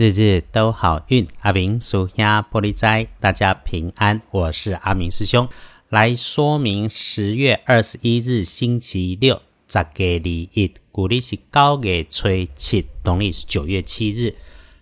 日日都好运，阿明属下玻璃斋，大家平安。我是阿明师兄，来说明十月二十一日星期六，十月二一，古历是九月初七，农历是九月七日。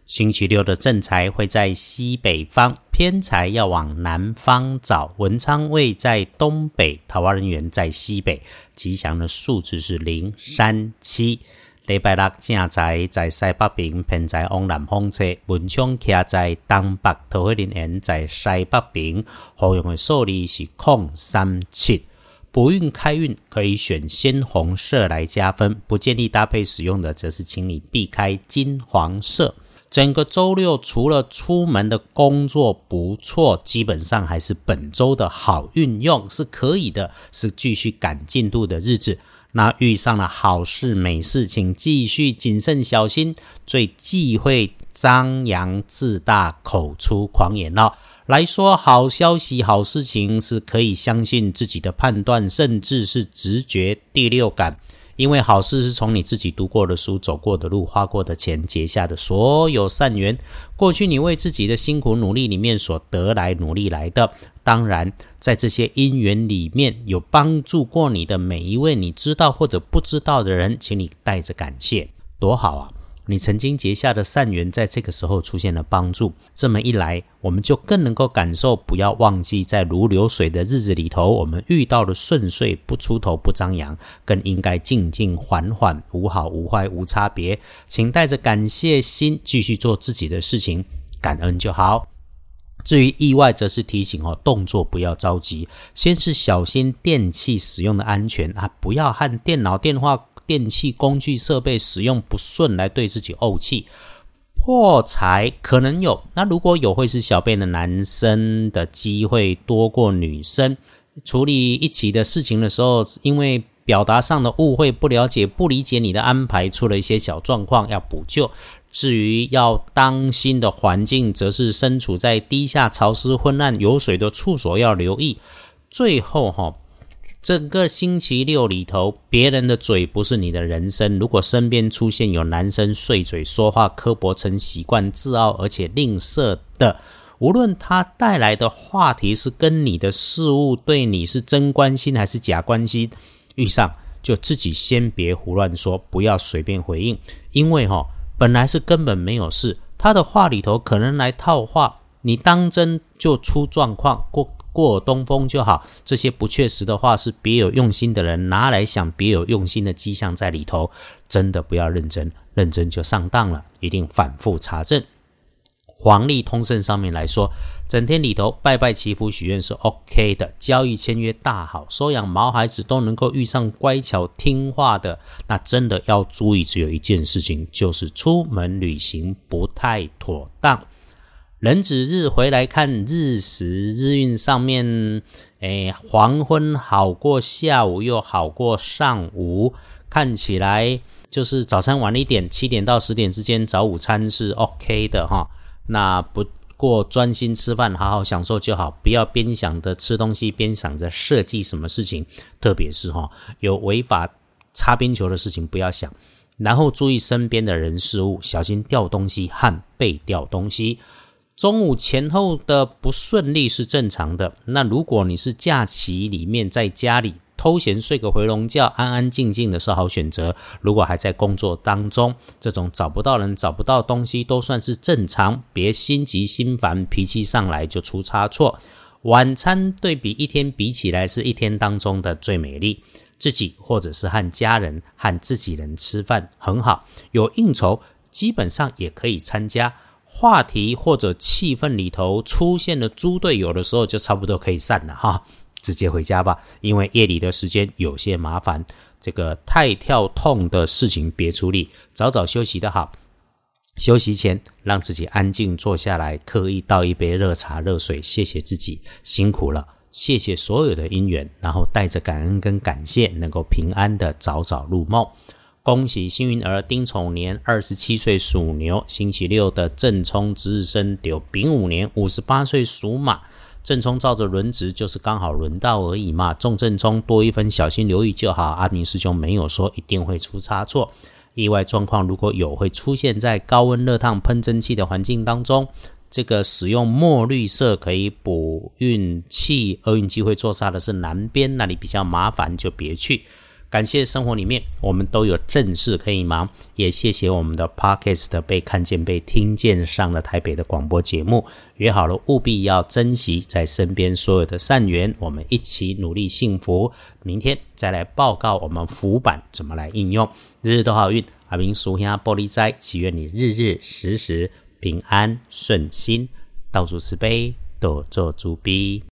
星期六的正财会在西北方，偏财要往南方找。文昌位在东北，桃花人员在西北。吉祥的数字是零、三、七。礼拜六正在在西北边，偏在往南方车；文昌徛在东北，桃花林园在西北边。好用的数字是空三七。不运开运可以选鲜红色来加分，不建议搭配使用的，则是请你避开金黄色。整个周六除了出门的工作不错，基本上还是本周的好运用是可以的，是继续赶进度的日子。那遇上了好事美事，请继续谨慎小心，最忌讳张扬自大、口出狂言了。来说好消息、好事情是可以相信自己的判断，甚至是直觉、第六感。因为好事是从你自己读过的书、走过的路、花过的钱、结下的所有善缘，过去你为自己的辛苦努力里面所得来、努力来的。当然，在这些因缘里面有帮助过你的每一位你知道或者不知道的人，请你带着感谢，多好啊！你曾经结下的善缘，在这个时候出现了帮助。这么一来，我们就更能够感受。不要忘记，在如流水的日子里头，我们遇到了顺遂，不出头，不张扬，更应该静静缓缓，无好无坏无差别。请带着感谢心，继续做自己的事情，感恩就好。至于意外，则是提醒哦，动作不要着急，先是小心电器使用的安全啊，不要和电脑、电话。电器工具设备使用不顺，来对自己怄气，破财可能有。那如果有，会是小便的男生的机会多过女生。处理一起的事情的时候，因为表达上的误会、不了解、不理解你的安排，出了一些小状况，要补救。至于要当心的环境，则是身处在低下、潮湿、昏暗、有水的处所，要留意。最后，哈。整个星期六里头，别人的嘴不是你的人生。如果身边出现有男生碎嘴说话、刻薄成习惯、自傲而且吝啬的，无论他带来的话题是跟你的事物对你是真关心还是假关心，遇上就自己先别胡乱说，不要随便回应，因为哈本来是根本没有事，他的话里头可能来套话，你当真就出状况过。过东风就好，这些不确实的话是别有用心的人拿来想别有用心的迹象在里头，真的不要认真，认真就上当了，一定反复查证。黄历通胜上面来说，整天里头拜拜祈福许愿是 OK 的，交易签约大好，收养毛孩子都能够遇上乖巧听话的，那真的要注意，只有一件事情，就是出门旅行不太妥当。壬子日回来看日时日运上面，诶，黄昏好过下午，又好过上午，看起来就是早餐晚一点，七点到十点之间早午餐是 OK 的哈。那不过专心吃饭，好好享受就好，不要边想着吃东西边想着设计什么事情，特别是哈有违法擦边球的事情不要想，然后注意身边的人事物，小心掉东西和被掉东西。中午前后的不顺利是正常的。那如果你是假期里面在家里偷闲睡个回笼觉，安安静静的是好选择。如果还在工作当中，这种找不到人、找不到东西都算是正常，别心急心烦，脾气上来就出差错。晚餐对比一天比起来，是一天当中的最美丽。自己或者是和家人、和自己人吃饭很好，有应酬基本上也可以参加。话题或者气氛里头出现了猪队友的时候，就差不多可以散了哈，直接回家吧。因为夜里的时间有些麻烦，这个太跳痛的事情别处理，早早休息的好。休息前让自己安静坐下来，刻意倒一杯热茶热水，谢谢自己辛苦了，谢谢所有的因缘，然后带着感恩跟感谢，能够平安的早早入梦。恭喜幸运儿丁丑年二十七岁属牛，星期六的正冲值日生丙午年五十八岁属马，正冲照着轮值就是刚好轮到而已嘛，中正冲多一分小心留意就好。阿明师兄没有说一定会出差错，意外状况如果有，会出现在高温热烫喷蒸汽的环境当中。这个使用墨绿色可以补运气，厄运机会做煞的是南边，那里比较麻烦，就别去。感谢生活里面我们都有正事可以忙，也谢谢我们的 Podcast 被看见、被听见上了台北的广播节目。约好了，务必要珍惜在身边所有的善缘，我们一起努力幸福。明天再来报告我们福版怎么来应用，日日都好运。阿明属下玻璃斋，祈愿你日日时时平安顺心，到处慈悲，多做主逼。